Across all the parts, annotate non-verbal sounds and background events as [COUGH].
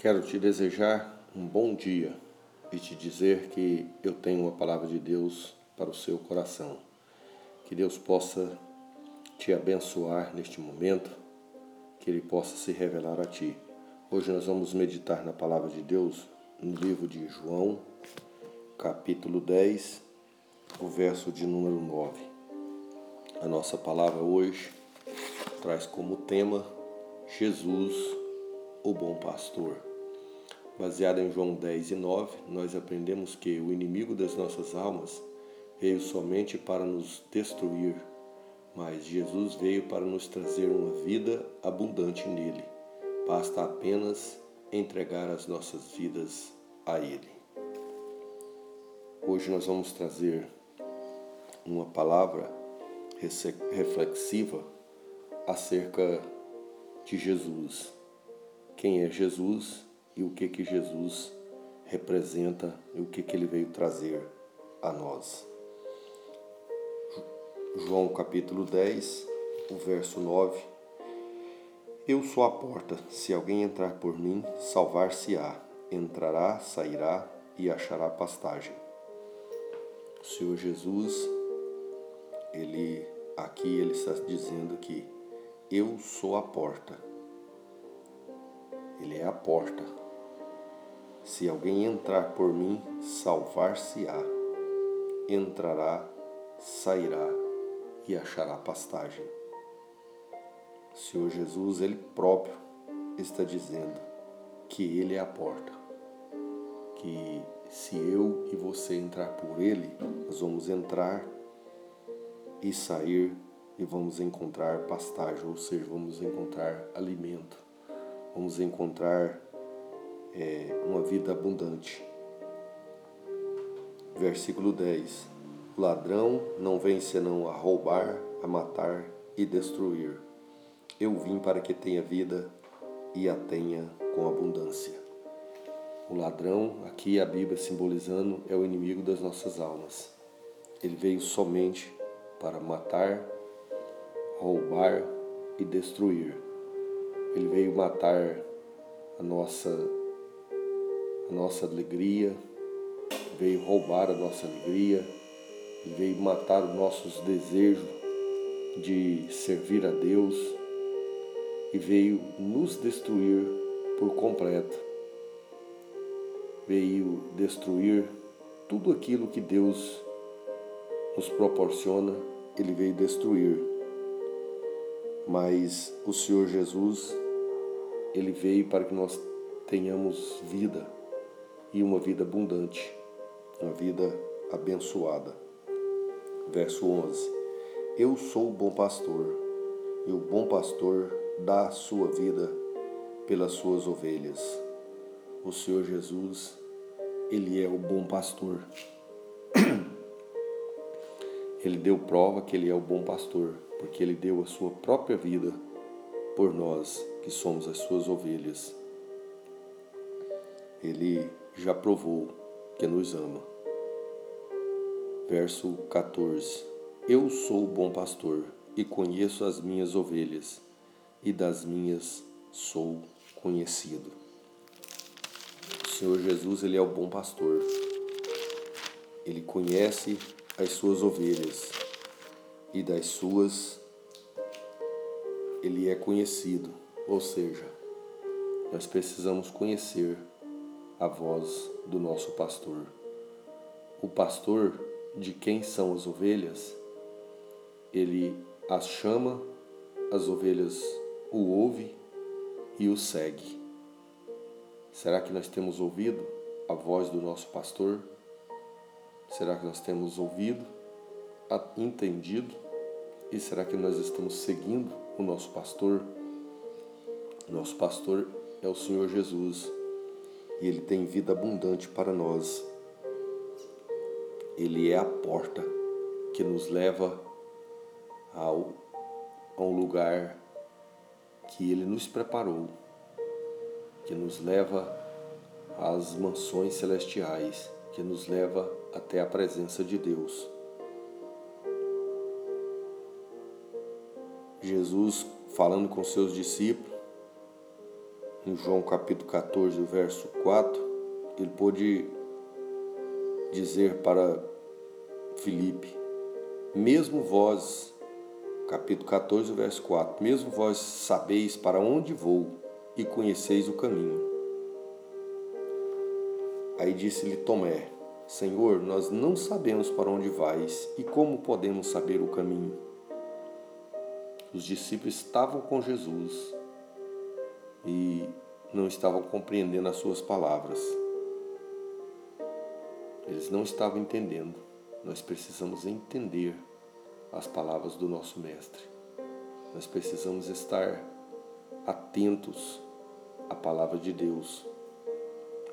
Quero te desejar um bom dia e te dizer que eu tenho uma palavra de Deus para o seu coração. Que Deus possa te abençoar neste momento, que Ele possa se revelar a ti. Hoje nós vamos meditar na palavra de Deus no livro de João, capítulo 10, o verso de número 9. A nossa palavra hoje traz como tema Jesus, o bom pastor. Baseado em João 10 e 9, nós aprendemos que o inimigo das nossas almas veio somente para nos destruir, mas Jesus veio para nos trazer uma vida abundante nele. Basta apenas entregar as nossas vidas a Ele. Hoje nós vamos trazer uma palavra reflexiva acerca de Jesus. Quem é Jesus? E o que que Jesus representa e o que que ele veio trazer a nós. João capítulo 10, o verso 9. Eu sou a porta, se alguém entrar por mim, salvar-se-á, entrará, sairá e achará pastagem. O Senhor Jesus, ele aqui ele está dizendo que eu sou a porta. Ele é a porta, se alguém entrar por mim, salvar-se-á. Entrará, sairá e achará pastagem. O Senhor Jesus, Ele próprio, está dizendo que Ele é a porta. Que se eu e você entrar por Ele, nós vamos entrar e sair e vamos encontrar pastagem, ou seja, vamos encontrar alimento, vamos encontrar é, uma vida abundante. Versículo 10: O ladrão não vem senão a roubar, a matar e destruir. Eu vim para que tenha vida e a tenha com abundância. O ladrão, aqui a Bíblia simbolizando, é o inimigo das nossas almas. Ele veio somente para matar, roubar e destruir. Ele veio matar a nossa a nossa alegria, veio roubar a nossa alegria, veio matar os nossos desejos de servir a Deus e veio nos destruir por completo. Veio destruir tudo aquilo que Deus nos proporciona, ele veio destruir. Mas o Senhor Jesus, ele veio para que nós tenhamos vida e uma vida abundante, uma vida abençoada. Verso 11: Eu sou o bom pastor, e o bom pastor dá a sua vida pelas suas ovelhas. O Senhor Jesus, Ele é o bom pastor. [CLEARS THROAT] Ele deu prova que Ele é o bom pastor, porque Ele deu a sua própria vida por nós, que somos as suas ovelhas. Ele já provou que nos ama. Verso 14: Eu sou o bom pastor e conheço as minhas ovelhas, e das minhas sou conhecido. O Senhor Jesus, ele é o bom pastor. Ele conhece as suas ovelhas e das suas ele é conhecido, ou seja, nós precisamos conhecer a voz do nosso pastor. O pastor de quem são as ovelhas, ele as chama, as ovelhas o ouve e o segue. Será que nós temos ouvido a voz do nosso pastor? Será que nós temos ouvido, entendido? E será que nós estamos seguindo o nosso pastor? Nosso pastor é o Senhor Jesus e Ele tem vida abundante para nós. Ele é a porta que nos leva ao, a um lugar que Ele nos preparou, que nos leva às mansões celestiais, que nos leva até a presença de Deus. Jesus falando com seus discípulos, em João capítulo 14, verso 4, ele pôde dizer para Filipe, mesmo vós, capítulo 14, verso 4, mesmo vós sabeis para onde vou e conheceis o caminho. Aí disse-lhe Tomé, Senhor, nós não sabemos para onde vais e como podemos saber o caminho. Os discípulos estavam com Jesus e não estavam compreendendo as suas palavras. Eles não estavam entendendo. Nós precisamos entender as palavras do nosso Mestre. Nós precisamos estar atentos à palavra de Deus.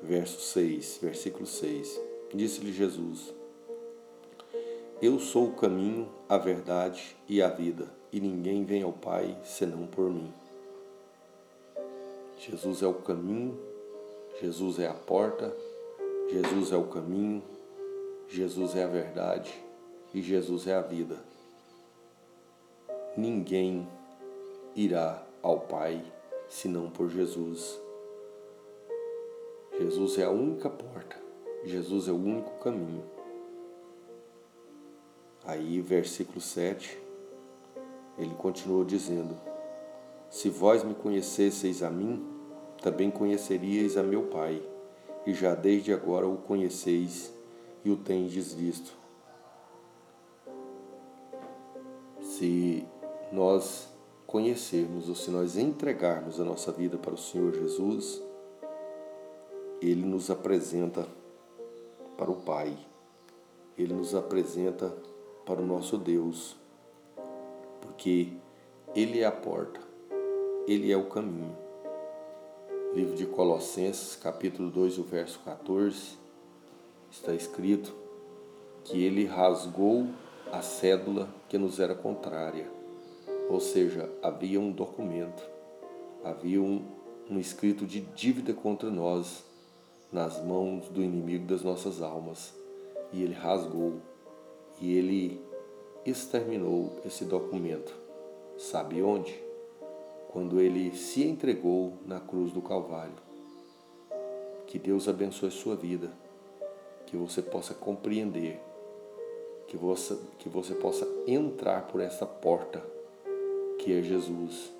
Verso 6, versículo 6. Disse-lhe Jesus: Eu sou o caminho, a verdade e a vida, e ninguém vem ao Pai senão por mim. Jesus é o caminho, Jesus é a porta, Jesus é o caminho, Jesus é a verdade e Jesus é a vida. Ninguém irá ao Pai senão por Jesus. Jesus é a única porta, Jesus é o único caminho. Aí, versículo 7, ele continuou dizendo: Se vós me conhecesseis a mim, também conheceríeis a meu Pai, e já desde agora o conheceis e o tendes visto. Se nós conhecermos ou se nós entregarmos a nossa vida para o Senhor Jesus, Ele nos apresenta para o Pai, Ele nos apresenta para o nosso Deus, porque Ele é a porta, Ele é o caminho. Livro de Colossenses, capítulo 2, o verso 14 está escrito que ele rasgou a cédula que nos era contrária. Ou seja, havia um documento, havia um, um escrito de dívida contra nós nas mãos do inimigo das nossas almas. E ele rasgou e ele exterminou esse documento. Sabe onde? Quando ele se entregou na cruz do Calvário. Que Deus abençoe sua vida que você possa compreender, que você, que você possa entrar por essa porta que é Jesus,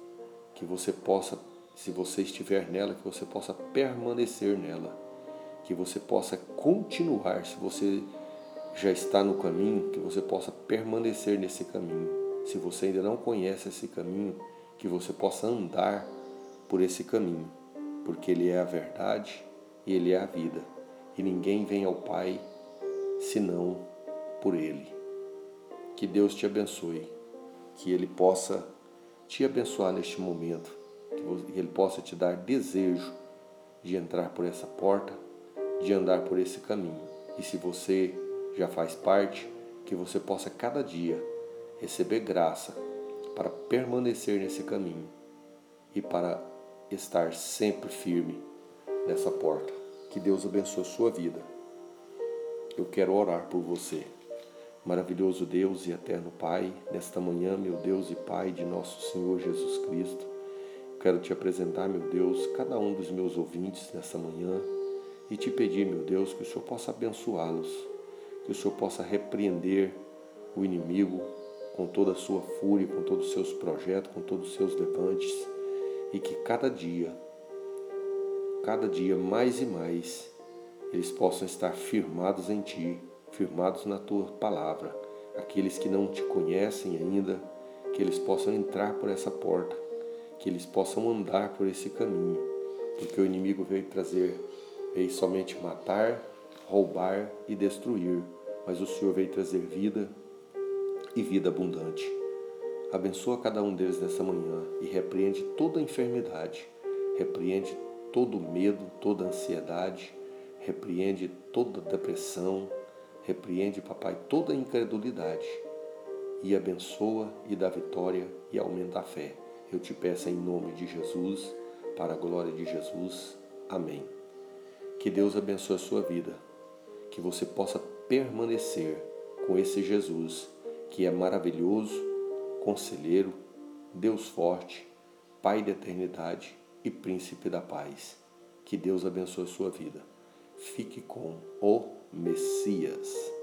que você possa, se você estiver nela, que você possa permanecer nela, que você possa continuar, se você já está no caminho, que você possa permanecer nesse caminho. Se você ainda não conhece esse caminho, que você possa andar por esse caminho, porque ele é a verdade e ele é a vida e ninguém vem ao Pai senão por Ele. Que Deus te abençoe, que Ele possa te abençoar neste momento, que Ele possa te dar desejo de entrar por essa porta, de andar por esse caminho. E se você já faz parte, que você possa cada dia receber graça para permanecer nesse caminho e para estar sempre firme nessa porta. Que Deus abençoe a sua vida. Eu quero orar por você. Maravilhoso Deus e eterno Pai, nesta manhã, meu Deus e Pai de nosso Senhor Jesus Cristo, quero te apresentar, meu Deus, cada um dos meus ouvintes nesta manhã e te pedir, meu Deus, que o Senhor possa abençoá-los, que o Senhor possa repreender o inimigo com toda a sua fúria, com todos os seus projetos, com todos os seus levantes, e que cada dia cada dia mais e mais eles possam estar firmados em Ti, firmados na Tua palavra. Aqueles que não te conhecem ainda, que eles possam entrar por essa porta, que eles possam andar por esse caminho, porque o inimigo veio trazer, veio somente matar, roubar e destruir, mas o Senhor veio trazer vida e vida abundante. Abençoa cada um deles nessa manhã e repreende toda enfermidade, repreende todo medo, toda ansiedade, repreende toda depressão, repreende, papai, toda incredulidade e abençoa e dá vitória e aumenta a fé. Eu te peço em nome de Jesus, para a glória de Jesus. Amém. Que Deus abençoe a sua vida, que você possa permanecer com esse Jesus que é maravilhoso, conselheiro, Deus forte, Pai da eternidade e Príncipe da Paz. Que Deus abençoe sua vida. Fique com o Messias.